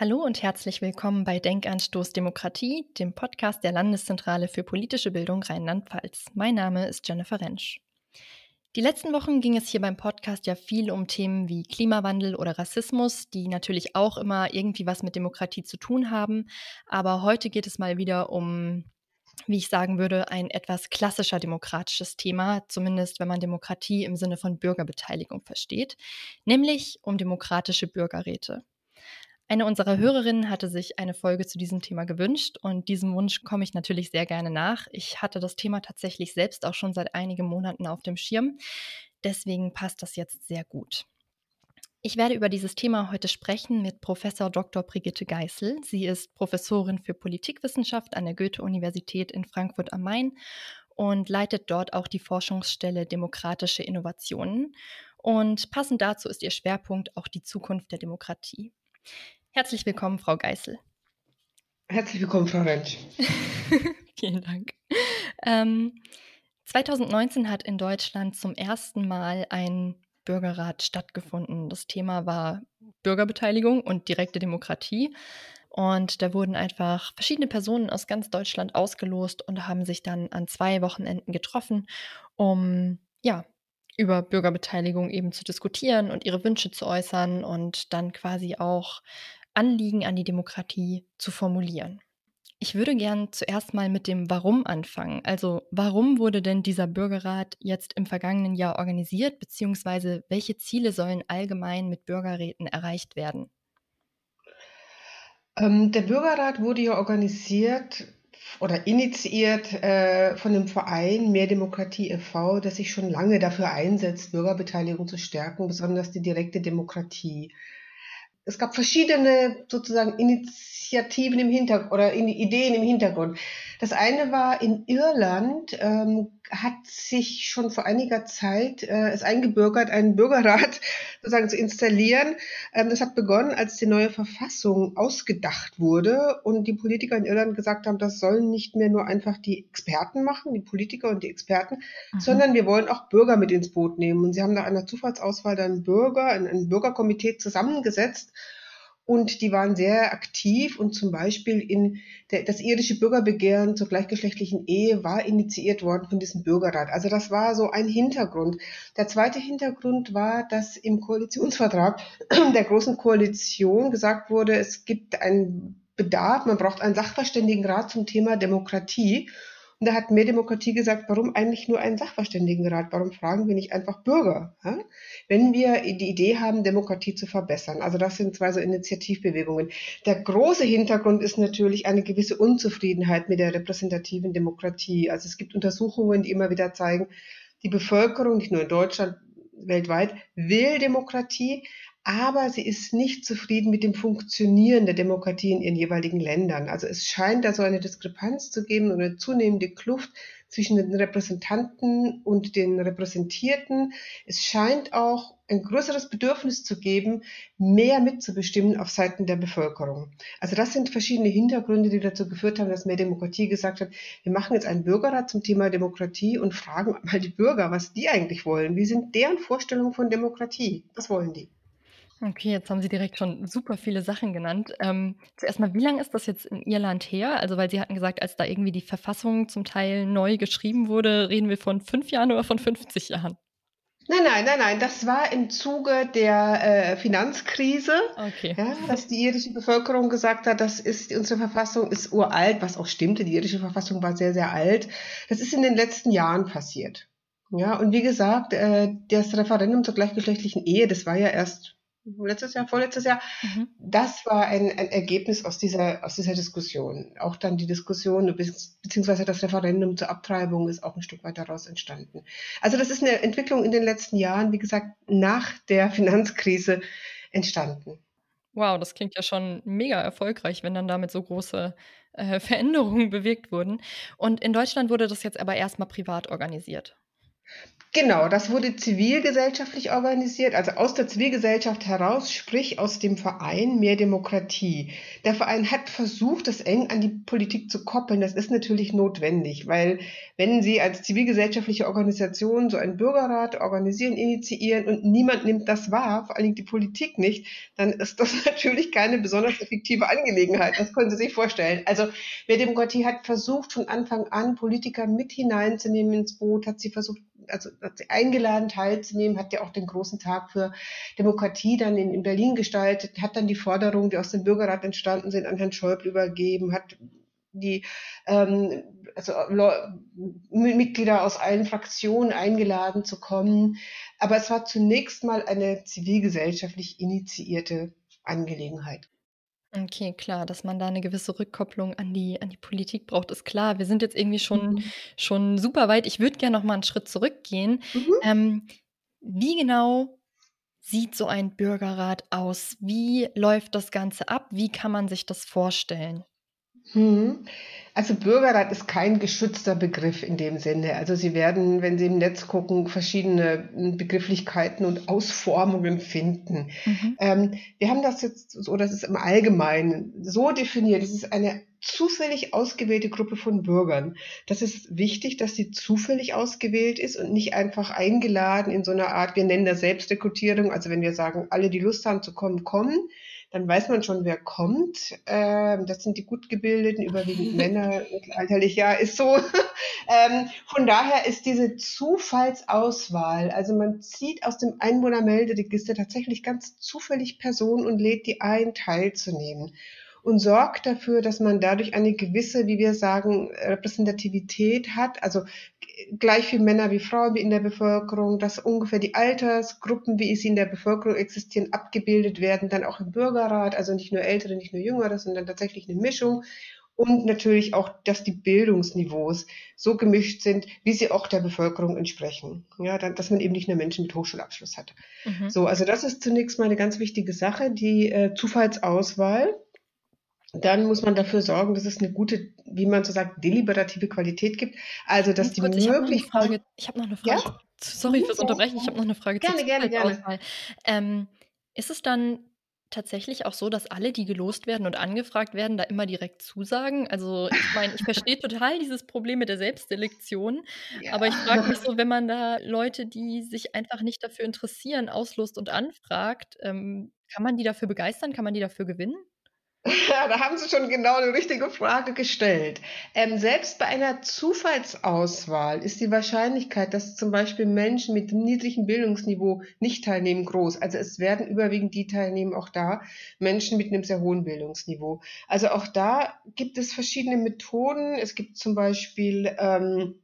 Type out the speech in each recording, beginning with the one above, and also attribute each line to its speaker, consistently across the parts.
Speaker 1: Hallo und herzlich willkommen bei Denkanstoß Demokratie, dem Podcast der Landeszentrale für politische Bildung Rheinland-Pfalz. Mein Name ist Jennifer Rentsch. Die letzten Wochen ging es hier beim Podcast ja viel um Themen wie Klimawandel oder Rassismus, die natürlich auch immer irgendwie was mit Demokratie zu tun haben. Aber heute geht es mal wieder um, wie ich sagen würde, ein etwas klassischer demokratisches Thema, zumindest wenn man Demokratie im Sinne von Bürgerbeteiligung versteht, nämlich um demokratische Bürgerräte. Eine unserer Hörerinnen hatte sich eine Folge zu diesem Thema gewünscht und diesem Wunsch komme ich natürlich sehr gerne nach. Ich hatte das Thema tatsächlich selbst auch schon seit einigen Monaten auf dem Schirm. Deswegen passt das jetzt sehr gut. Ich werde über dieses Thema heute sprechen mit Professor Dr. Brigitte Geißel. Sie ist Professorin für Politikwissenschaft an der Goethe-Universität in Frankfurt am Main und leitet dort auch die Forschungsstelle Demokratische Innovationen. Und passend dazu ist ihr Schwerpunkt auch die Zukunft der Demokratie. Herzlich willkommen, Frau Geißel.
Speaker 2: Herzlich willkommen, Frau Rentsch.
Speaker 1: Vielen Dank. Ähm, 2019 hat in Deutschland zum ersten Mal ein Bürgerrat stattgefunden. Das Thema war Bürgerbeteiligung und direkte Demokratie. Und da wurden einfach verschiedene Personen aus ganz Deutschland ausgelost und haben sich dann an zwei Wochenenden getroffen, um ja, über Bürgerbeteiligung eben zu diskutieren und ihre Wünsche zu äußern und dann quasi auch Anliegen an die Demokratie zu formulieren. Ich würde gern zuerst mal mit dem Warum anfangen. Also warum wurde denn dieser Bürgerrat jetzt im vergangenen Jahr organisiert, beziehungsweise welche Ziele sollen allgemein mit Bürgerräten erreicht werden?
Speaker 2: Ähm, der Bürgerrat wurde ja organisiert oder initiiert äh, von dem Verein Mehr Demokratie e.V., das sich schon lange dafür einsetzt, Bürgerbeteiligung zu stärken, besonders die direkte Demokratie es gab verschiedene sozusagen Initiativen im Hintergrund oder Ideen im Hintergrund. Das eine war in Irland, ähm, hat sich schon vor einiger Zeit äh, es eingebürgert, einen Bürgerrat sozusagen zu installieren. Ähm, das hat begonnen, als die neue Verfassung ausgedacht wurde und die Politiker in Irland gesagt haben, das sollen nicht mehr nur einfach die Experten machen, die Politiker und die Experten, mhm. sondern wir wollen auch Bürger mit ins Boot nehmen. Und sie haben nach einer Zufallsauswahl dann Bürger, ein, ein Bürgerkomitee zusammengesetzt und die waren sehr aktiv und zum Beispiel in der, das irische Bürgerbegehren zur gleichgeschlechtlichen Ehe war initiiert worden von diesem Bürgerrat. Also das war so ein Hintergrund. Der zweite Hintergrund war, dass im Koalitionsvertrag der Großen Koalition gesagt wurde, es gibt einen Bedarf, man braucht einen Sachverständigenrat zum Thema Demokratie. Und da hat mehr Demokratie gesagt, warum eigentlich nur einen Sachverständigenrat? Warum fragen wir nicht einfach Bürger? Ja? Wenn wir die Idee haben, Demokratie zu verbessern. Also das sind zwei so Initiativbewegungen. Der große Hintergrund ist natürlich eine gewisse Unzufriedenheit mit der repräsentativen Demokratie. Also es gibt Untersuchungen, die immer wieder zeigen, die Bevölkerung, nicht nur in Deutschland, weltweit, will Demokratie, aber sie ist nicht zufrieden mit dem Funktionieren der Demokratie in ihren jeweiligen Ländern. Also es scheint da so eine Diskrepanz zu geben und eine zunehmende Kluft zwischen den Repräsentanten und den Repräsentierten. Es scheint auch ein größeres Bedürfnis zu geben, mehr mitzubestimmen auf Seiten der Bevölkerung. Also das sind verschiedene Hintergründe, die dazu geführt haben, dass mehr Demokratie gesagt hat, wir machen jetzt einen Bürgerrat zum Thema Demokratie und fragen mal die Bürger, was die eigentlich wollen. Wie sind deren Vorstellungen von Demokratie? Was wollen die?
Speaker 1: Okay, jetzt haben Sie direkt schon super viele Sachen genannt. Ähm, zuerst mal, wie lange ist das jetzt in Irland her? Also, weil Sie hatten gesagt, als da irgendwie die Verfassung zum Teil neu geschrieben wurde, reden wir von fünf Jahren oder von 50 Jahren?
Speaker 2: Nein, nein, nein, nein. Das war im Zuge der äh, Finanzkrise,
Speaker 1: okay.
Speaker 2: ja, dass die irische Bevölkerung gesagt hat, das ist unsere Verfassung ist uralt, was auch stimmte. Die irische Verfassung war sehr, sehr alt. Das ist in den letzten Jahren passiert. Ja, und wie gesagt, äh, das Referendum zur gleichgeschlechtlichen Ehe, das war ja erst letztes Jahr, vorletztes Jahr, mhm. das war ein, ein Ergebnis aus dieser, aus dieser Diskussion. Auch dann die Diskussion beziehungsweise das Referendum zur Abtreibung ist auch ein Stück weit daraus entstanden. Also das ist eine Entwicklung in den letzten Jahren, wie gesagt, nach der Finanzkrise entstanden.
Speaker 1: Wow, das klingt ja schon mega erfolgreich, wenn dann damit so große äh, Veränderungen bewirkt wurden. Und in Deutschland wurde das jetzt aber erstmal privat organisiert.
Speaker 2: Genau, das wurde zivilgesellschaftlich organisiert, also aus der Zivilgesellschaft heraus, sprich aus dem Verein Mehr Demokratie. Der Verein hat versucht, das eng an die Politik zu koppeln. Das ist natürlich notwendig, weil wenn Sie als zivilgesellschaftliche Organisation so einen Bürgerrat organisieren, initiieren und niemand nimmt das wahr, vor allen Dingen die Politik nicht, dann ist das natürlich keine besonders effektive Angelegenheit. Das können Sie sich vorstellen. Also Mehr Demokratie hat versucht, von Anfang an Politiker mit hineinzunehmen ins Boot, hat sie versucht, also hat sie eingeladen teilzunehmen, hat ja auch den großen Tag für Demokratie dann in, in Berlin gestaltet, hat dann die Forderungen, die aus dem Bürgerrat entstanden sind, an Herrn Schäuble übergeben, hat die ähm, also Mitglieder aus allen Fraktionen eingeladen zu kommen. Aber es war zunächst mal eine zivilgesellschaftlich initiierte Angelegenheit.
Speaker 1: Okay, klar, dass man da eine gewisse Rückkopplung an die an die Politik braucht, ist klar. Wir sind jetzt irgendwie schon Mhm. schon super weit. Ich würde gerne noch mal 'n Schritt zurückgehen. Mhm. Ähm, wie genau sieht so ein Bürgerrat aus? Wie läuft das Ganze ab? Wie kann man sich das vorstellen?
Speaker 2: Mhm. Also Bürgerrat ist kein geschützter Begriff in dem Sinne. Also Sie werden, wenn Sie im Netz gucken, verschiedene Begrifflichkeiten und Ausformungen finden. Mhm. Ähm, wir haben das jetzt so, das ist im Allgemeinen so definiert. Es ist eine zufällig ausgewählte Gruppe von Bürgern. Das ist wichtig, dass sie zufällig ausgewählt ist und nicht einfach eingeladen in so einer Art, wir nennen das Selbstrekrutierung. Also wenn wir sagen, alle, die Lust haben zu kommen, kommen dann weiß man schon, wer kommt. Ähm, das sind die gut gebildeten, überwiegend Männer, mittelalterlich, ja, ist so. ähm, von daher ist diese Zufallsauswahl, also man zieht aus dem Einwohnermelderegister tatsächlich ganz zufällig Personen und lädt die ein, teilzunehmen und sorgt dafür, dass man dadurch eine gewisse, wie wir sagen, Repräsentativität hat, also gleich viel Männer wie Frauen wie in der Bevölkerung, dass ungefähr die Altersgruppen, wie sie in der Bevölkerung existieren, abgebildet werden, dann auch im Bürgerrat, also nicht nur Ältere, nicht nur Jüngere, sondern tatsächlich eine Mischung. Und natürlich auch, dass die Bildungsniveaus so gemischt sind, wie sie auch der Bevölkerung entsprechen. Ja, dass man eben nicht nur Menschen mit Hochschulabschluss hat. Mhm. So, also das ist zunächst mal eine ganz wichtige Sache, die äh, Zufallsauswahl dann muss man dafür sorgen, dass es eine gute, wie man so sagt, deliberative Qualität gibt. Also, dass die
Speaker 1: kurz, ich habe noch eine Frage. Ich habe noch eine Frage. Ja? Sorry fürs Unterbrechen. Ich habe noch eine Frage
Speaker 2: gerne, gerne, gerne.
Speaker 1: Ähm, ist es dann tatsächlich auch so, dass alle, die gelost werden und angefragt werden, da immer direkt zusagen? Also ich meine, ich verstehe total dieses Problem mit der Selbstselektion, ja. aber ich frage mich so, wenn man da Leute, die sich einfach nicht dafür interessieren, auslost und anfragt, ähm, kann man die dafür begeistern? Kann man die dafür gewinnen?
Speaker 2: Ja, da haben Sie schon genau eine richtige Frage gestellt. Ähm, selbst bei einer Zufallsauswahl ist die Wahrscheinlichkeit, dass zum Beispiel Menschen mit niedrigem Bildungsniveau nicht teilnehmen, groß. Also es werden überwiegend die teilnehmen, auch da Menschen mit einem sehr hohen Bildungsniveau. Also auch da gibt es verschiedene Methoden. Es gibt zum Beispiel ähm,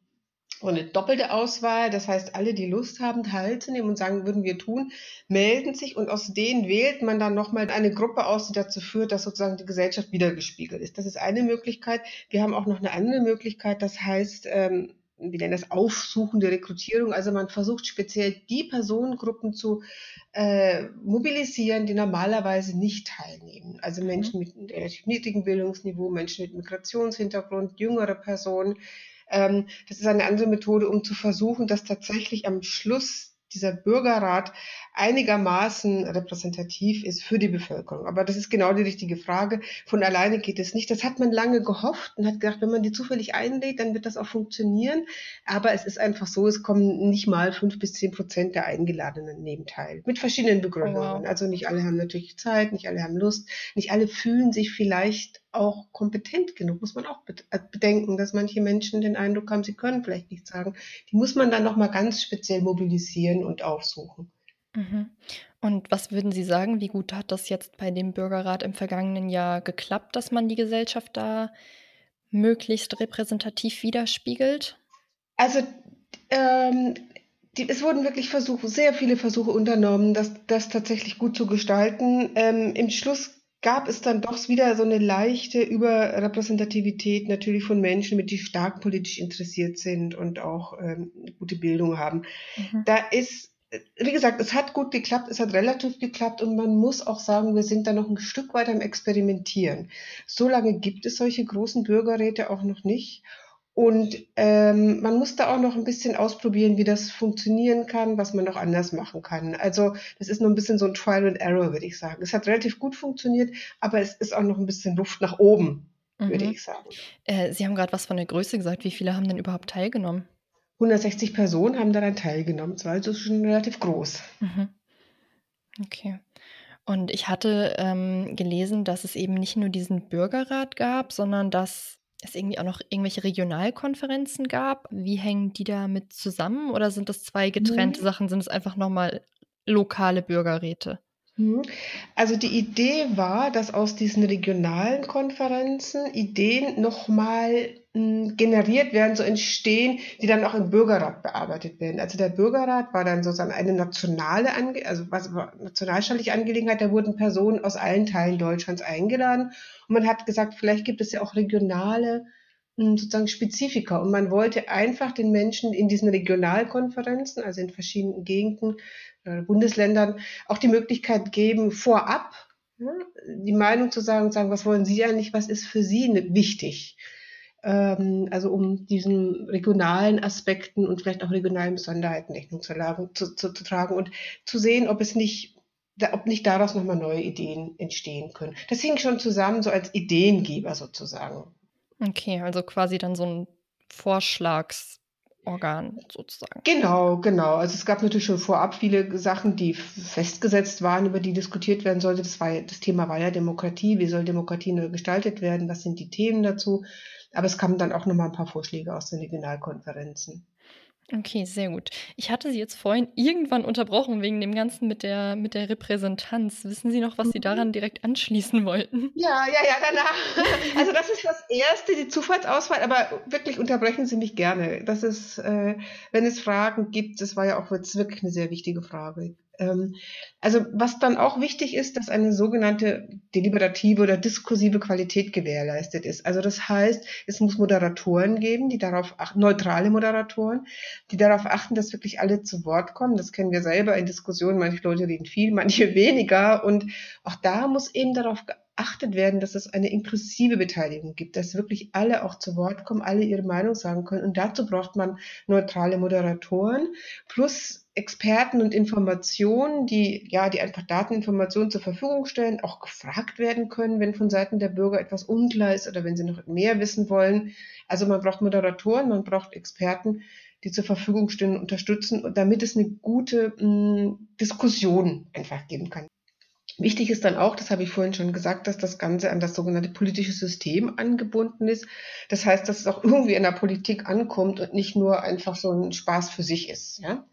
Speaker 2: und eine doppelte Auswahl. Das heißt, alle, die Lust haben, teilzunehmen und sagen, würden wir tun, melden sich und aus denen wählt man dann nochmal eine Gruppe aus, die dazu führt, dass sozusagen die Gesellschaft wiedergespiegelt ist. Das ist eine Möglichkeit. Wir haben auch noch eine andere Möglichkeit. Das heißt, ähm, wir nennen das aufsuchende Rekrutierung. Also man versucht speziell die Personengruppen zu äh, mobilisieren, die normalerweise nicht teilnehmen. Also mhm. Menschen mit relativ niedrigem Bildungsniveau, Menschen mit Migrationshintergrund, jüngere Personen, ähm, das ist eine andere Methode, um zu versuchen, dass tatsächlich am Schluss dieser Bürgerrat einigermaßen repräsentativ ist für die Bevölkerung. Aber das ist genau die richtige Frage. Von alleine geht es nicht. Das hat man lange gehofft und hat gedacht, wenn man die zufällig einlädt, dann wird das auch funktionieren. Aber es ist einfach so, es kommen nicht mal fünf bis zehn Prozent der Eingeladenen neben teil. Mit verschiedenen Begründungen. Wow. Also nicht alle haben natürlich Zeit, nicht alle haben Lust, nicht alle fühlen sich vielleicht auch kompetent genug, muss man auch äh, bedenken, dass manche Menschen den Eindruck haben, sie können vielleicht nichts sagen. Die muss man dann nochmal ganz speziell mobilisieren und aufsuchen.
Speaker 1: Mhm. Und was würden Sie sagen, wie gut hat das jetzt bei dem Bürgerrat im vergangenen Jahr geklappt, dass man die Gesellschaft da möglichst repräsentativ widerspiegelt?
Speaker 2: Also ähm, die, es wurden wirklich Versuche, sehr viele Versuche unternommen, das, das tatsächlich gut zu gestalten. Ähm, Im Schluss gab es dann doch wieder so eine leichte Überrepräsentativität natürlich von Menschen, mit die stark politisch interessiert sind und auch ähm, gute Bildung haben. Mhm. Da ist, wie gesagt, es hat gut geklappt, es hat relativ geklappt und man muss auch sagen, wir sind da noch ein Stück weiter im Experimentieren. So lange gibt es solche großen Bürgerräte auch noch nicht. Und ähm, man muss da auch noch ein bisschen ausprobieren, wie das funktionieren kann, was man noch anders machen kann. Also das ist noch ein bisschen so ein Trial and Error, würde ich sagen. Es hat relativ gut funktioniert, aber es ist auch noch ein bisschen Luft nach oben, mhm. würde ich sagen.
Speaker 1: Äh, Sie haben gerade was von der Größe gesagt. Wie viele haben denn überhaupt teilgenommen?
Speaker 2: 160 Personen haben daran teilgenommen. Es war also schon relativ groß.
Speaker 1: Mhm. Okay. Und ich hatte ähm, gelesen, dass es eben nicht nur diesen Bürgerrat gab, sondern dass es irgendwie auch noch irgendwelche Regionalkonferenzen gab. Wie hängen die da mit zusammen oder sind das zwei getrennte mhm. Sachen? Sind es einfach nochmal lokale Bürgerräte?
Speaker 2: Mhm. Also die Idee war, dass aus diesen regionalen Konferenzen Ideen nochmal hm, generiert werden, so entstehen, die dann auch im Bürgerrat bearbeitet werden. Also der Bürgerrat war dann sozusagen eine nationale, Ange also was nationalstaatliche Angelegenheit, da wurden Personen aus allen Teilen Deutschlands eingeladen und man hat gesagt, vielleicht gibt es ja auch regionale sozusagen Spezifika und man wollte einfach den Menschen in diesen Regionalkonferenzen, also in verschiedenen Gegenden, äh, Bundesländern auch die Möglichkeit geben, vorab ja, die Meinung zu sagen, sagen, was wollen Sie eigentlich, was ist für Sie ne, wichtig? Ähm, also um diesen regionalen Aspekten und vielleicht auch regionalen Besonderheiten Rechnung zu, zu, zu, zu tragen und zu sehen, ob es nicht ob nicht daraus nochmal neue Ideen entstehen können. Das hing schon zusammen, so als Ideengeber sozusagen.
Speaker 1: Okay, also quasi dann so ein Vorschlags- Organ sozusagen.
Speaker 2: Genau, genau. Also es gab natürlich schon vorab viele Sachen, die festgesetzt waren, über die diskutiert werden sollte. Das, war, das Thema war ja Demokratie. Wie soll Demokratie neu gestaltet werden? Was sind die Themen dazu? Aber es kamen dann auch nochmal ein paar Vorschläge aus den Regionalkonferenzen.
Speaker 1: Okay, sehr gut. Ich hatte Sie jetzt vorhin irgendwann unterbrochen wegen dem Ganzen mit der, mit der Repräsentanz. Wissen Sie noch, was Sie mhm. daran direkt anschließen wollten?
Speaker 2: Ja, ja, ja, danach. Also das ist das Erste, die Zufallsauswahl, aber wirklich unterbrechen Sie mich gerne. Das ist, äh, wenn es Fragen gibt, das war ja auch jetzt wirklich eine sehr wichtige Frage. Ähm, also was dann auch wichtig ist, dass eine sogenannte deliberative oder diskursive Qualität gewährleistet ist. Also das heißt, es muss Moderatoren geben, die darauf achten, neutrale Moderatoren, die darauf achten, dass wirklich alle zu Wort kommen. Das kennen wir selber in Diskussionen. Manche Leute reden viel, manche weniger. Und auch da muss eben darauf geachtet werden, dass es eine inklusive Beteiligung gibt, dass wirklich alle auch zu Wort kommen, alle ihre Meinung sagen können. Und dazu braucht man neutrale Moderatoren plus Experten und Informationen, die, ja, die einfach Dateninformationen zur Verfügung stellen, auch gefragt werden können, wenn von Seiten der Bürger etwas unklar ist oder wenn sie noch mehr wissen wollen. Also man braucht Moderatoren, man braucht Experten, die zur Verfügung stehen und unterstützen, damit es eine gute mh, hm, Diskussion einfach geben kann. Wichtig ist dann auch, das habe ich vorhin schon gesagt, dass das Ganze an das sogenannte politische System angebunden ist. Das heißt, dass es auch irgendwie in der Politik ankommt und nicht nur einfach so ein Spaß für sich ist. Ja?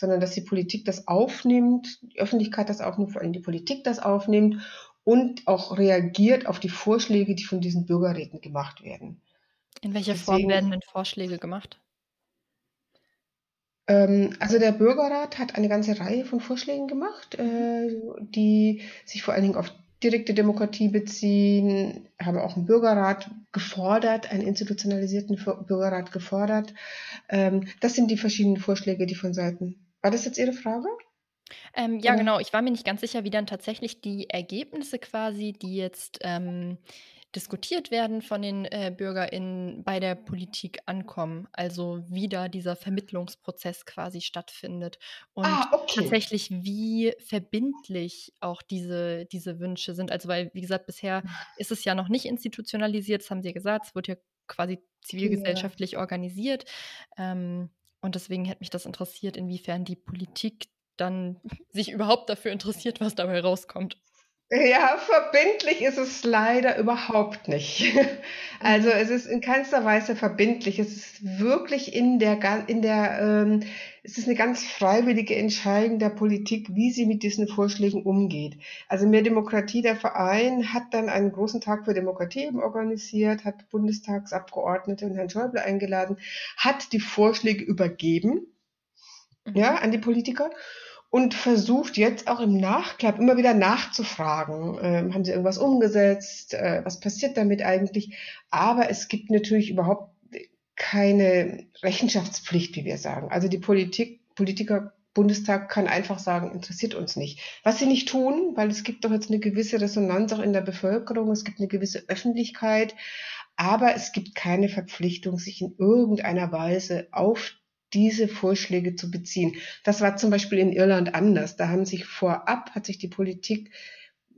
Speaker 2: Sondern dass die Politik das aufnimmt, die Öffentlichkeit das aufnimmt, vor allem die Politik das aufnimmt und auch reagiert auf die Vorschläge, die von diesen Bürgerräten gemacht werden.
Speaker 1: In welcher Deswegen, Form werden denn Vorschläge gemacht?
Speaker 2: Ähm, also der Bürgerrat hat eine ganze Reihe von Vorschlägen gemacht, äh, die sich vor allen Dingen auf direkte Demokratie beziehen, haben auch einen Bürgerrat gefordert, einen institutionalisierten Bürgerrat gefordert. Ähm, das sind die verschiedenen Vorschläge, die von Seiten. War das jetzt Ihre Frage?
Speaker 1: Ähm, ja, Oder? genau. Ich war mir nicht ganz sicher, wie dann tatsächlich die Ergebnisse quasi, die jetzt ähm, diskutiert werden von den äh, BürgerInnen bei der Politik ankommen. Also wie da dieser Vermittlungsprozess quasi stattfindet. Und ah, okay. tatsächlich, wie verbindlich auch diese, diese Wünsche sind. Also weil, wie gesagt, bisher ist es ja noch nicht institutionalisiert, das haben Sie ja gesagt, es wird ja quasi zivilgesellschaftlich ja. organisiert. Ähm, und deswegen hätte mich das interessiert, inwiefern die Politik dann sich überhaupt dafür interessiert, was dabei rauskommt.
Speaker 2: Ja, verbindlich ist es leider überhaupt nicht. Also es ist in keinster Weise verbindlich. Es ist wirklich in der, in der, ähm, es ist eine ganz freiwillige Entscheidung der Politik, wie sie mit diesen Vorschlägen umgeht. Also mehr Demokratie, der Verein hat dann einen großen Tag für Demokratie eben organisiert, hat Bundestagsabgeordnete und Herrn Schäuble eingeladen, hat die Vorschläge übergeben, mhm. ja, an die Politiker und versucht jetzt auch im Nachklapp immer wieder nachzufragen. Ähm, haben sie irgendwas umgesetzt? Äh, was passiert damit eigentlich? Aber es gibt natürlich überhaupt keine Rechenschaftspflicht, wie wir sagen. Also die Politik, Politiker, Bundestag kann einfach sagen, interessiert uns nicht. Was sie nicht tun, weil es gibt doch jetzt eine gewisse Resonanz auch in der Bevölkerung, es gibt eine gewisse Öffentlichkeit, aber es gibt keine Verpflichtung, sich in irgendeiner Weise auf diese Vorschläge zu beziehen. Das war zum Beispiel in Irland anders. Da haben sich vorab, hat sich die Politik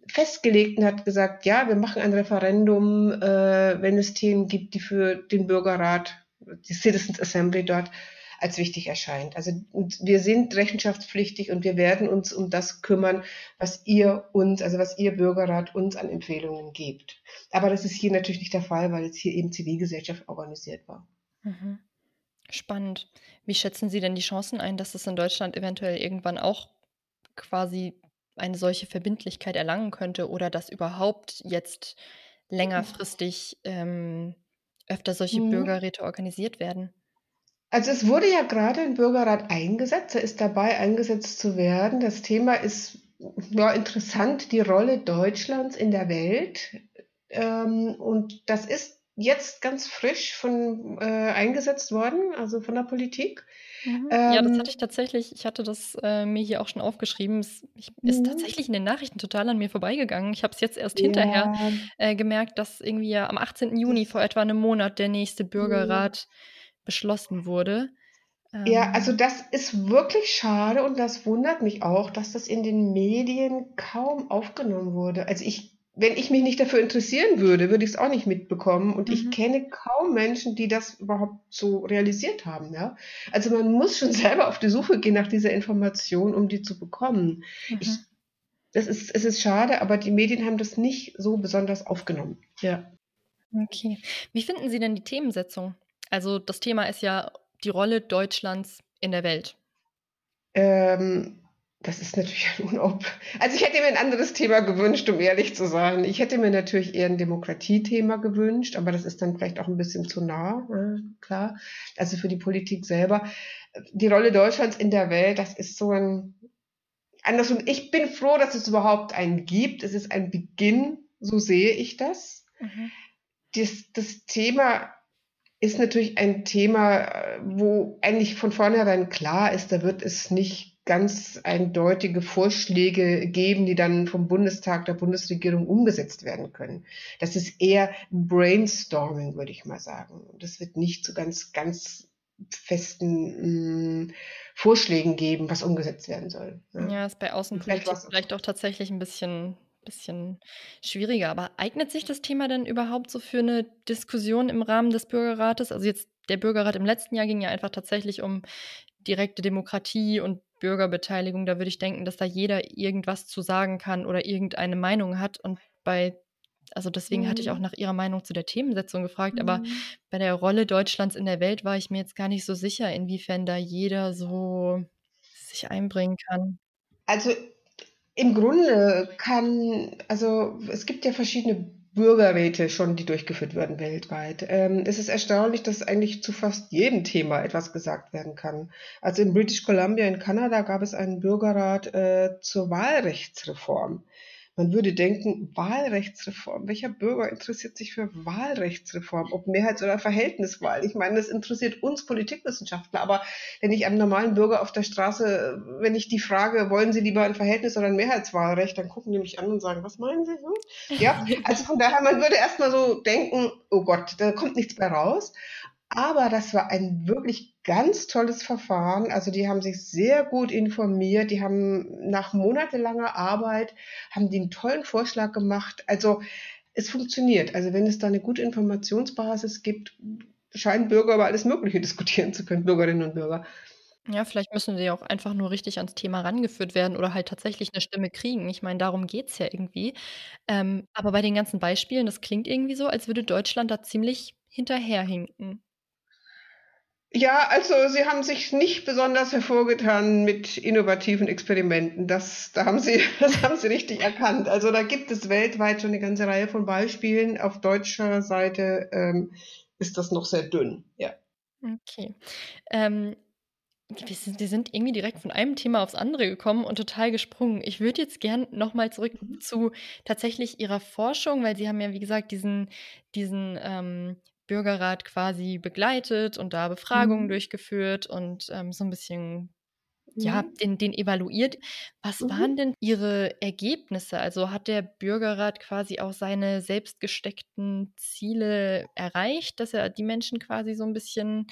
Speaker 2: festgelegt und hat gesagt, ja, wir machen ein Referendum, äh, wenn es Themen gibt, die für den Bürgerrat, die Citizens Assembly dort als wichtig erscheint. Also wir sind rechenschaftspflichtig und wir werden uns um das kümmern, was ihr uns, also was ihr Bürgerrat uns an Empfehlungen gibt. Aber das ist hier natürlich nicht der Fall, weil jetzt hier eben Zivilgesellschaft organisiert war.
Speaker 1: Mhm. Spannend. Wie schätzen Sie denn die Chancen ein, dass es in Deutschland eventuell irgendwann auch quasi eine solche Verbindlichkeit erlangen könnte oder dass überhaupt jetzt längerfristig ähm, öfter solche mhm. Bürgerräte organisiert werden?
Speaker 2: Also es wurde ja gerade ein Bürgerrat eingesetzt, er ist dabei eingesetzt zu werden. Das Thema ist ja, interessant, die Rolle Deutschlands in der Welt. Ähm, und das ist jetzt ganz frisch von äh, eingesetzt worden, also von der Politik.
Speaker 1: Mhm. Ähm, ja, das hatte ich tatsächlich, ich hatte das äh, mir hier auch schon aufgeschrieben. Es ich, ist mhm. tatsächlich in den Nachrichten total an mir vorbeigegangen. Ich habe es jetzt erst ja. hinterher äh, gemerkt, dass irgendwie ja am 18. Juni vor etwa einem Monat der nächste Bürgerrat mhm beschlossen wurde.
Speaker 2: Ja, also ähm. das ist wirklich schade und das wundert mich auch, dass das in den Medien kaum aufgenommen wurde. Also ich, wenn ich mich nicht dafür interessieren würde, würde ich es auch nicht mitbekommen. Und mhm. ich kenne kaum Menschen, die das überhaupt so realisiert haben. Ja? Also man muss schon selber auf die Suche gehen nach dieser Information, um die zu bekommen. Mhm. Ich, das ist, es ist schade, aber die Medien haben das nicht so besonders aufgenommen. Ja.
Speaker 1: Okay. Wie finden Sie denn die Themensetzung? Also das Thema ist ja die Rolle Deutschlands in der Welt.
Speaker 2: Ähm, das ist natürlich ein Unob. Also ich hätte mir ein anderes Thema gewünscht, um ehrlich zu sein. Ich hätte mir natürlich eher ein Demokratiethema gewünscht, aber das ist dann vielleicht auch ein bisschen zu nah, äh, klar. Also für die Politik selber. Die Rolle Deutschlands in der Welt, das ist so ein anders. Und ich bin froh, dass es überhaupt einen gibt. Es ist ein Beginn, so sehe ich das. Mhm. Das, das Thema ist natürlich ein Thema, wo eigentlich von vornherein klar ist, da wird es nicht ganz eindeutige Vorschläge geben, die dann vom Bundestag der Bundesregierung umgesetzt werden können. Das ist eher Brainstorming, würde ich mal sagen. Das wird nicht zu ganz, ganz festen mh, mm, Vorschlägen geben, was umgesetzt werden soll.
Speaker 1: Ne? Ja, ist bei Außenpolitik vielleicht, vielleicht auch tatsächlich ein bisschen bisschen schwieriger. Aber eignet sich das Thema denn überhaupt so für eine Diskussion im Rahmen des Bürgerrates? Also jetzt der Bürgerrat im letzten Jahr ging ja einfach tatsächlich um direkte Demokratie und Bürgerbeteiligung. Da würde ich denken, dass da jeder irgendwas zu sagen kann oder irgendeine Meinung hat. Und bei, also deswegen mhm. hatte ich auch mhm. nach Ihrer Meinung zu der Themensetzung gefragt, mhm. aber bei der Rolle Deutschlands in der Welt war ich mir jetzt gar nicht so sicher, inwiefern da jeder so sich einbringen kann.
Speaker 2: Also im Grunde kann, also es gibt ja verschiedene Bürgerräte schon, die durchgeführt werden weltweit. Ähm, es ist erstaunlich, dass eigentlich zu fast jedem Thema etwas gesagt werden kann. Also in British Columbia in Kanada gab es einen Bürgerrat äh, zur Wahlrechtsreform. Man würde denken, Wahlrechtsreform. Welcher Bürger interessiert sich für Wahlrechtsreform? Ob Mehrheits- oder Verhältniswahl? Ich meine, das interessiert uns Politikwissenschaftler. Aber wenn ich einem normalen Bürger auf der Straße, wenn ich die frage, wollen Sie lieber ein Verhältnis- oder ein Mehrheitswahlrecht, dann gucken die mich an und sagen, was meinen Sie? Hm? Ja, also von daher, man würde erstmal so denken, oh Gott, da kommt nichts mehr raus. Aber das war ein wirklich ganz tolles Verfahren. Also die haben sich sehr gut informiert. Die haben nach monatelanger Arbeit, haben einen tollen Vorschlag gemacht. Also es funktioniert. Also wenn es da eine gute Informationsbasis gibt, scheinen Bürger über alles Mögliche diskutieren zu können, Bürgerinnen und Bürger.
Speaker 1: Ja, vielleicht müssen sie auch einfach nur richtig ans Thema rangeführt werden oder halt tatsächlich eine Stimme kriegen. Ich meine, darum geht es ja irgendwie. Ähm, aber bei den ganzen Beispielen, das klingt irgendwie so, als würde Deutschland da ziemlich hinterherhinken.
Speaker 2: Ja, also sie haben sich nicht besonders hervorgetan mit innovativen Experimenten. Das, da haben sie, das haben sie richtig erkannt. Also da gibt es weltweit schon eine ganze Reihe von Beispielen. Auf deutscher Seite ähm, ist das noch sehr dünn. Ja.
Speaker 1: Okay. Ähm, wir sind, wir sind irgendwie direkt von einem Thema aufs andere gekommen und total gesprungen. Ich würde jetzt gern nochmal zurück mhm. zu tatsächlich Ihrer Forschung, weil Sie haben ja, wie gesagt, diesen, diesen ähm, Bürgerrat quasi begleitet und da Befragungen mhm. durchgeführt und ähm, so ein bisschen ja, den den evaluiert. Was waren
Speaker 2: Mhm.
Speaker 1: denn Ihre Ergebnisse? Also, hat der Bürgerrat quasi auch seine selbst gesteckten Ziele erreicht, dass er die Menschen quasi so 'n bisschen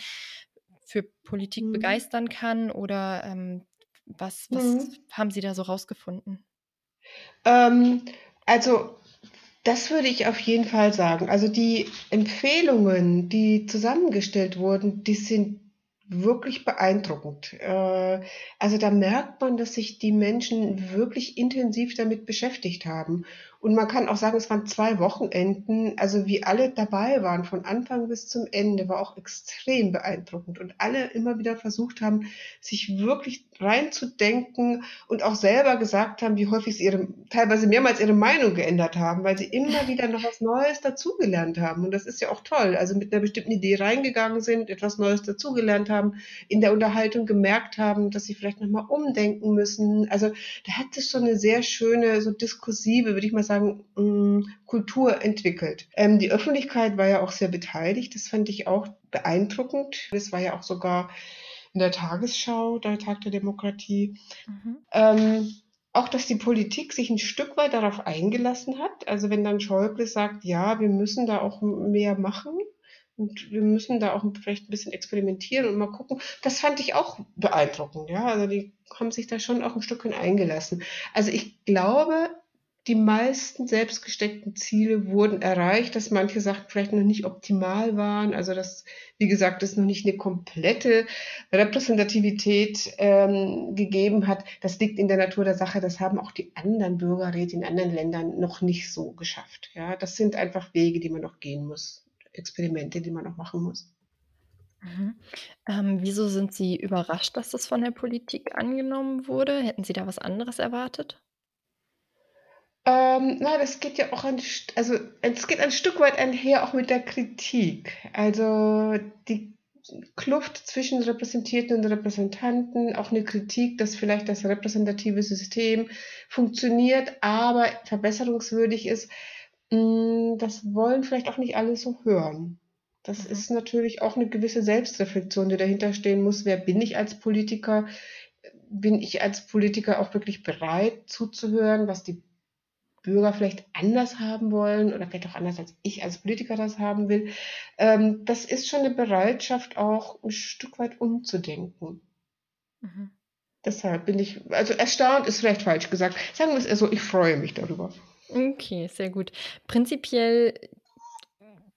Speaker 1: für Politik
Speaker 2: Mhm.
Speaker 1: begeistern kann oder, ähm, was was
Speaker 2: Mhm.
Speaker 1: haben Sie da so rausgefunden?
Speaker 2: Ähm, also, das würde ich auf jeden Fall sagen. Also, die Empfehlungen, die zusammengestellt wurden, die sind wirklich beeindruckend. Äh, also, da merkt man, dass sich die Menschen wirklich intensiv damit beschäftigt haben. Und man kann auch sagen, es waren 2 Wochenenden, also, wie alle dabei waren von Anfang bis zum Ende, war auch extrem beeindruckend und alle immer wieder versucht haben, sich wirklich reinzudenken und auch selber gesagt haben, wie häufig sie ihre teilweise mehrmals ihre Meinung geändert haben, weil sie immer wieder noch was Neues dazugelernt haben. Und das ist ja auch toll. Also, mit 'ner bestimmten Idee reingegangen sind, etwas Neues dazugelernt haben, in der Unterhaltung gemerkt haben, dass sie vielleicht noch mal umdenken müssen. Also, da hat sich schon 'ne sehr schöne, so diskursive, würde ich mal sagen, hm, Kultur entwickelt. Ähm, die Öffentlichkeit war ja auch sehr beteiligt. Das fand ich auch beeindruckend. Das war ja auch sogar in der Tagesschau, der Tag der Demokratie.
Speaker 1: Mhm.
Speaker 2: Ähm, auch, dass die Politik sich 'n Stück weit darauf eingelassen hat. Also, wenn dann Schäuble sagt: „Ja, wir müssen da auch mehr machen und wir müssen da auch vielleicht 'n bisschen experimentieren und mal gucken.“ Das fand ich auch beeindruckend, ja. Also, die haben sich da schon auch 'n Stückchen eingelassen. Also, ich glaube, die meisten selbst gesteckten Ziele wurden erreicht, dass manche Sachen vielleicht noch nicht optimal waren. Also, dass, wie gesagt, es noch nicht 'ne komplette Repräsentativität, ähm, gegeben hat. Das liegt in der Natur der Sache. Das haben auch die anderen Bürgerräte in anderen Ländern noch nicht so geschafft, ja. Das sind einfach Wege, die man noch gehen muss, Experimente, die man noch machen muss.
Speaker 1: Mhm. Ähm, wieso sind Sie überrascht, dass das von der Politik angenommen wurde? Hätten Sie da was anderes erwartet?
Speaker 2: Ähm, na, das geht ja auch ein also, es geht ein Stück weit einher auch mit der Kritik. Also, die Kluft zwischen Repräsentierten und Repräsentanten, auch 'ne Kritik, dass vielleicht das repräsentative System funktioniert, aber verbesserungswürdig ist. Hm, das wollen vielleicht auch nicht alle so hören. Das
Speaker 1: Mhm.
Speaker 2: ist natürlich auch 'ne gewisse Selbstreflexion, die dahinter stehen muss. Wer bin ich als Politiker? Bin ich als Politiker auch wirklich bereit zuzuhören, was die Bürger vielleicht anders haben wollen oder vielleicht auch anders als ich als Politiker das haben will? Ähm, das ist schon 'ne Bereitschaft, auch 'n Stück weit umzudenken.
Speaker 1: Mhm.
Speaker 2: Deshalb bin ich also, erstaunt ist vielleicht falsch gesagt. Sagen wir es eher so, ich freue mich darüber.
Speaker 1: Okay, sehr gut. Prinzipiell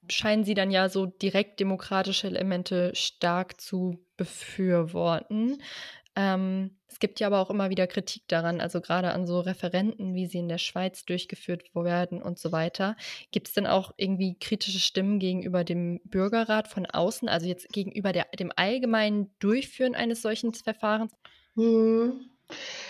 Speaker 1: scheinen Sie dann ja so direktdemokratische Elemente stark zu befürworten. Ähm, es gibt ja aber auch immer wieder Kritik daran, also, grade an so Referenden, wie sie in der Schweiz durchgeführt werden und so weiter. Gibt's denn auch irgendwie kritische Stimmen gegenüber dem Bürgerrat von außen, also, jetzt gegenüber der dem allgemeinen Durchführen eines solchen Verfahrens?
Speaker 2: Mhm.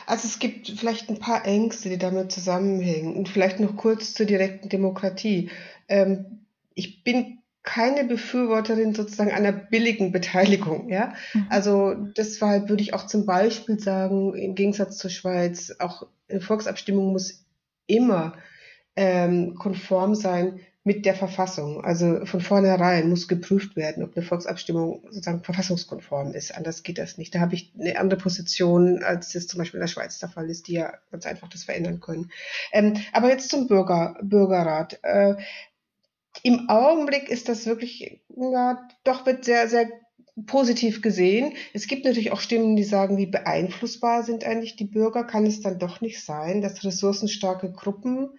Speaker 2: Also, es gibt vielleicht 'n paar Ängste, die damit zusammenhängen und vielleicht noch kurz zur direkten Demokratie. Ähm, ich bin keine Befürworterin sozusagen einer billigen Beteiligung, ja?
Speaker 1: Mhm.
Speaker 2: Also, deshalb würde ich auch zum Beispiel sagen, im Gegensatz zur Schweiz, auch 'ne Volksabstimmung muss immer, ähm, konform sein mit der Verfassung. Also, von vornherein muss geprüft werden, ob 'ne Volksabstimmung sozusagen verfassungskonform ist. Anders geht das nicht. Da habe ich 'ne andere Position, als das zum Beispiel in der Schweiz der Fall ist, die ja ganz einfach das verändern können. Ähm, aber jetzt zum Bürger Bürgerrat. Äh, im Augenblick ist das wirklich, ja, doch wird sehr, sehr positiv gesehen. Es gibt natürlich auch Stimmen, die sagen: „Wie beeinflussbar sind eigentlich die Bürger? Kann es dann doch nicht sein, dass ressourcenstarke Gruppen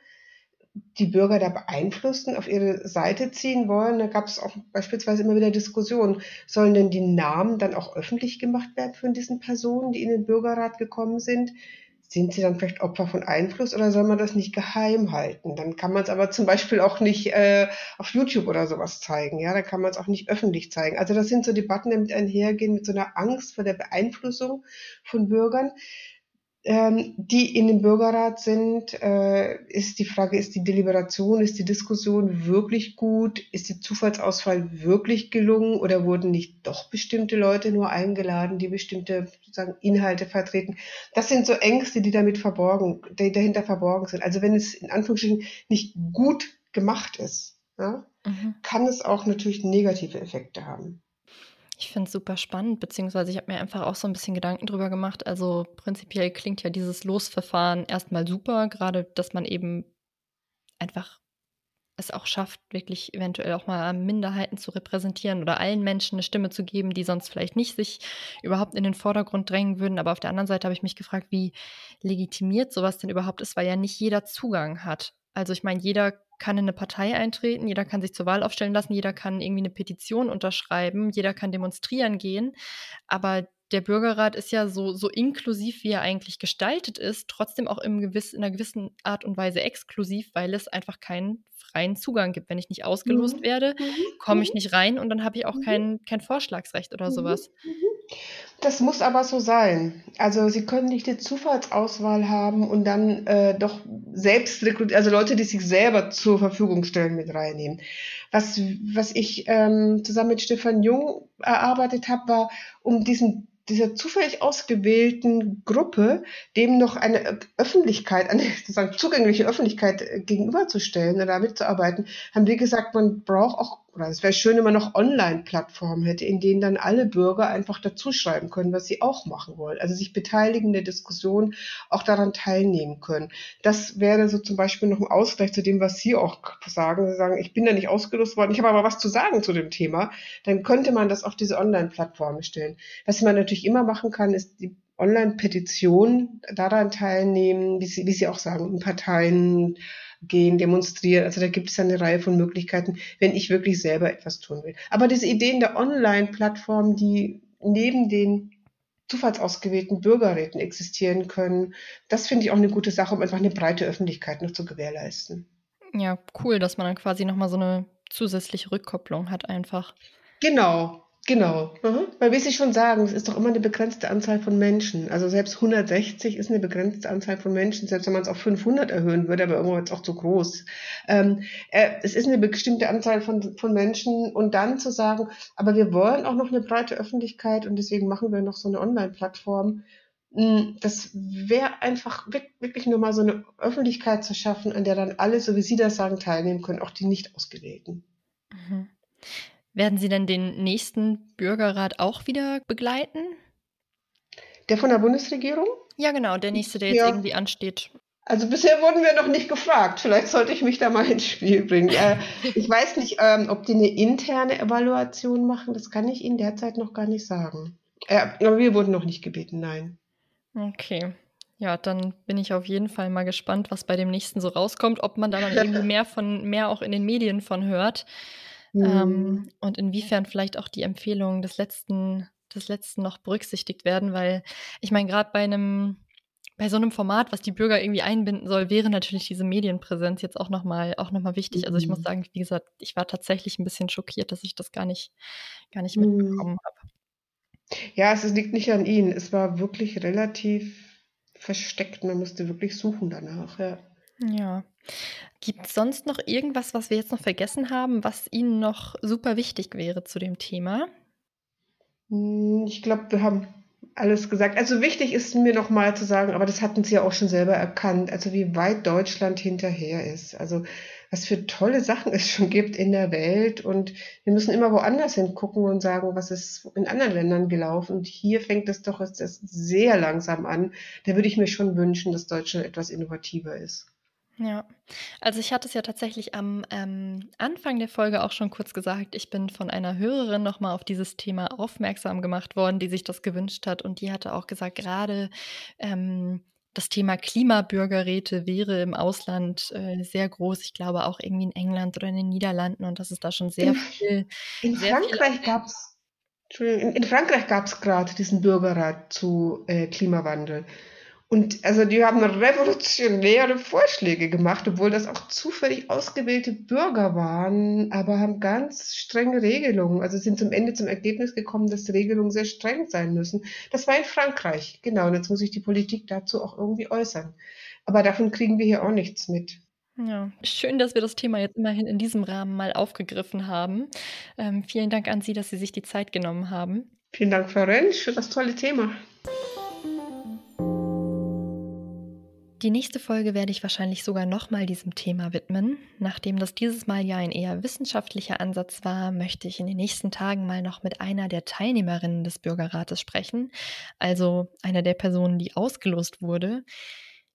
Speaker 2: die Bürger da beeinflussen, auf ihre Seite ziehen wollen?“ Da gab's auch beispielsweise immer wieder Diskussionen. Sollen denn die Namen dann auch öffentlich gemacht werden von diesen Personen, die in den Bürgerrat gekommen sind? Sind sie dann vielleicht Opfer von Einfluss oder soll man das nicht geheim halten? Dann kann man's aber zum Beispiel auch nicht, äh, auf YouTube oder so was zeigen, ja? Da kann man's auch nicht öffentlich zeigen. Also, das sind so Debatten, die damit einhergehen mit so 'ner Angst vor der Beeinflussung von Bürgern. Ähm, die in dem Bürgerrat sind, äh, ist die Frage, ist die Deliberation, ist die Diskussion wirklich gut? Ist die Zufallsauswahl wirklich gelungen oder wurden nicht doch bestimmte Leute nur eingeladen, die bestimmte sozusagen Inhalte vertreten? Das sind so Ängste, die damit verborgen die dahinter verborgen sind. Also, wenn es in Anführungsstrichen nicht gut gemacht ist, ja,
Speaker 1: Mhm.
Speaker 2: kann es auch natürlich negative Effekte haben.
Speaker 1: Ich finde es super spannend, beziehungsweise ich habe mir einfach auch so ein bisschen Gedanken drüber gemacht. Also prinzipiell klingt ja dieses Losverfahren erstmal super, gerade dass man eben einfach es auch schafft, wirklich eventuell auch mal Minderheiten zu repräsentieren oder allen Menschen eine Stimme zu geben, die sonst vielleicht nicht sich überhaupt in den Vordergrund drängen würden. Aber auf der anderen Seite habe ich mich gefragt, wie legitimiert sowas denn überhaupt ist, weil ja nicht jeder Zugang hat. Also ich meine, jeder kann in eine Partei eintreten, jeder kann sich zur Wahl aufstellen lassen, jeder kann irgendwie eine Petition unterschreiben, jeder kann demonstrieren gehen. Aber der Bürgerrat ist ja so, so inklusiv, wie er eigentlich gestaltet ist, trotzdem auch im gewiss, in einer gewissen Art und Weise exklusiv, weil es einfach keinen freien Zugang gibt. Wenn ich nicht ausgelost mhm. werde, mhm. komme ich mhm. nicht rein und dann habe ich auch mhm. kein, kein Vorschlagsrecht oder sowas.
Speaker 2: Das muss aber so sein. Also Sie können nicht die Zufallsauswahl haben und dann äh, doch selbst rekrutieren, also Leute, die sich selber zur Verfügung stellen, mit reinnehmen. Was, was ich ähm, zusammen mit Stefan Jung erarbeitet habe, war, um diesen dieser zufällig ausgewählten Gruppe dem noch eine Öffentlichkeit, eine sozusagen zugängliche Öffentlichkeit äh, gegenüberzustellen oder mitzuarbeiten, haben wir gesagt, man braucht auch oder es wäre schön, wenn man noch Online-Plattformen hätte, in denen dann alle Bürger einfach dazuschreiben können, was sie auch machen wollen. Also sich beteiligen in der Diskussion, auch daran teilnehmen können. Das wäre so zum Beispiel noch ein Ausgleich zu dem, was Sie auch sagen. Sie sagen, ich bin da nicht ausgelöst worden, ich habe aber was zu sagen zu dem Thema. Dann könnte man das auf diese Online-Plattformen stellen. Was man natürlich immer machen kann, ist die Online-Petition daran teilnehmen, wie Sie, wie Sie auch sagen, in Parteien, gehen, demonstrieren. Also da gibt es eine Reihe von Möglichkeiten, wenn ich wirklich selber etwas tun will. Aber diese Ideen der Online-Plattformen, die neben den zufallsausgewählten Bürgerräten existieren können, das finde ich auch eine gute Sache, um einfach eine breite Öffentlichkeit noch zu gewährleisten.
Speaker 1: Ja, cool, dass man dann quasi nochmal so eine zusätzliche Rückkopplung hat einfach.
Speaker 2: Genau, Genau, mhm. weil wie Sie schon sagen, es ist doch immer eine begrenzte Anzahl von Menschen. Also selbst 160 ist eine begrenzte Anzahl von Menschen, selbst wenn man es auf 500 erhöhen würde, aber irgendwann ist es auch zu groß. Ähm, äh, es ist eine bestimmte Anzahl von, von Menschen und dann zu sagen, aber wir wollen auch noch eine breite Öffentlichkeit und deswegen machen wir noch so eine Online-Plattform. Hm, das wäre einfach wirklich nur mal so eine Öffentlichkeit zu schaffen, an der dann alle, so wie Sie das sagen, teilnehmen können, auch die nicht ausgewählten.
Speaker 1: Mhm. Werden Sie denn den nächsten Bürgerrat auch wieder begleiten?
Speaker 2: Der von der Bundesregierung?
Speaker 1: Ja, genau, der nächste, der jetzt ja. irgendwie ansteht.
Speaker 2: Also bisher wurden wir noch nicht gefragt. Vielleicht sollte ich mich da mal ins Spiel bringen. äh, ich weiß nicht, ähm, ob die eine interne Evaluation machen. Das kann ich Ihnen derzeit noch gar nicht sagen. Äh, aber wir wurden noch nicht gebeten, nein.
Speaker 1: Okay. Ja, dann bin ich auf jeden Fall mal gespannt, was bei dem nächsten so rauskommt, ob man da dann irgendwie mehr von mehr auch in den Medien von hört. Ähm, mhm. und inwiefern vielleicht auch die Empfehlungen des letzten, des letzten noch berücksichtigt werden, weil ich meine, gerade bei einem bei so einem Format, was die Bürger irgendwie einbinden soll, wäre natürlich diese Medienpräsenz jetzt auch nochmal auch noch mal wichtig. Also ich muss mhm. sagen, wie gesagt, ich war tatsächlich ein bisschen schockiert, dass ich das gar nicht, gar nicht mhm. mitbekommen habe.
Speaker 2: Ja, es liegt nicht an Ihnen. Es war wirklich relativ versteckt. Man musste wirklich suchen danach, ja.
Speaker 1: Ja. Gibt es sonst noch irgendwas, was wir jetzt noch vergessen haben, was Ihnen noch super wichtig wäre zu dem Thema?
Speaker 2: Hm, ich glaube, wir haben alles gesagt. Also wichtig ist mir noch mal zu sagen, aber das hatten Sie ja auch schon selber erkannt, also wie weit Deutschland hinterher ist. Also was für tolle Sachen es schon gibt in der Welt und wir müssen immer woanders hingucken und sagen, was ist in anderen Ländern gelaufen. Und hier fängt es doch jetzt sehr langsam an. Da würde ich mir schon wünschen, dass Deutschland etwas innovativer ist.
Speaker 1: Ja, also ich hatte es ja tatsächlich am ähm, Anfang der Folge auch schon kurz gesagt. Ich bin von einer Hörerin nochmal auf dieses Thema aufmerksam gemacht worden, die sich das gewünscht hat. Und die hatte auch gesagt, gerade ähm, das Thema Klimabürgerräte wäre im Ausland äh, sehr groß. Ich glaube auch irgendwie in England oder in den Niederlanden und das ist da schon sehr in, viel.
Speaker 2: In sehr Frankreich gab es in, in Frankreich gab es gerade diesen Bürgerrat zu äh, Klimawandel. Und also die haben revolutionäre Vorschläge gemacht, obwohl das auch zufällig ausgewählte Bürger waren, aber haben ganz strenge Regelungen. Also sind zum Ende zum Ergebnis gekommen, dass Regelungen sehr streng sein müssen. Das war in Frankreich, genau. Und jetzt muss sich die Politik dazu auch irgendwie äußern. Aber davon kriegen wir hier auch nichts mit.
Speaker 1: Ja, schön, dass wir das Thema jetzt immerhin in diesem Rahmen mal aufgegriffen haben. Ähm, vielen Dank an Sie, dass Sie sich die Zeit genommen haben.
Speaker 2: Vielen Dank, Frau Rentsch, für das tolle Thema.
Speaker 1: Die nächste Folge werde ich wahrscheinlich sogar nochmal diesem Thema widmen. Nachdem das dieses Mal ja ein eher wissenschaftlicher Ansatz war, möchte ich in den nächsten Tagen mal noch mit einer der Teilnehmerinnen des Bürgerrates sprechen, also einer der Personen, die ausgelost wurde.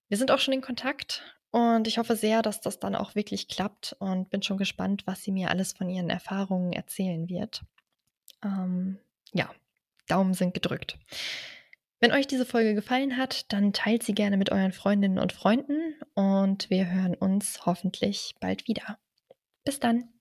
Speaker 1: Wir sind auch schon in Kontakt und ich hoffe sehr, dass das dann auch wirklich klappt und bin schon gespannt, was sie mir alles von ihren Erfahrungen erzählen wird. Ähm, ja, Daumen sind gedrückt. Wenn euch diese Folge gefallen hat, dann teilt sie gerne mit euren Freundinnen und Freunden und wir hören uns hoffentlich bald wieder. Bis dann.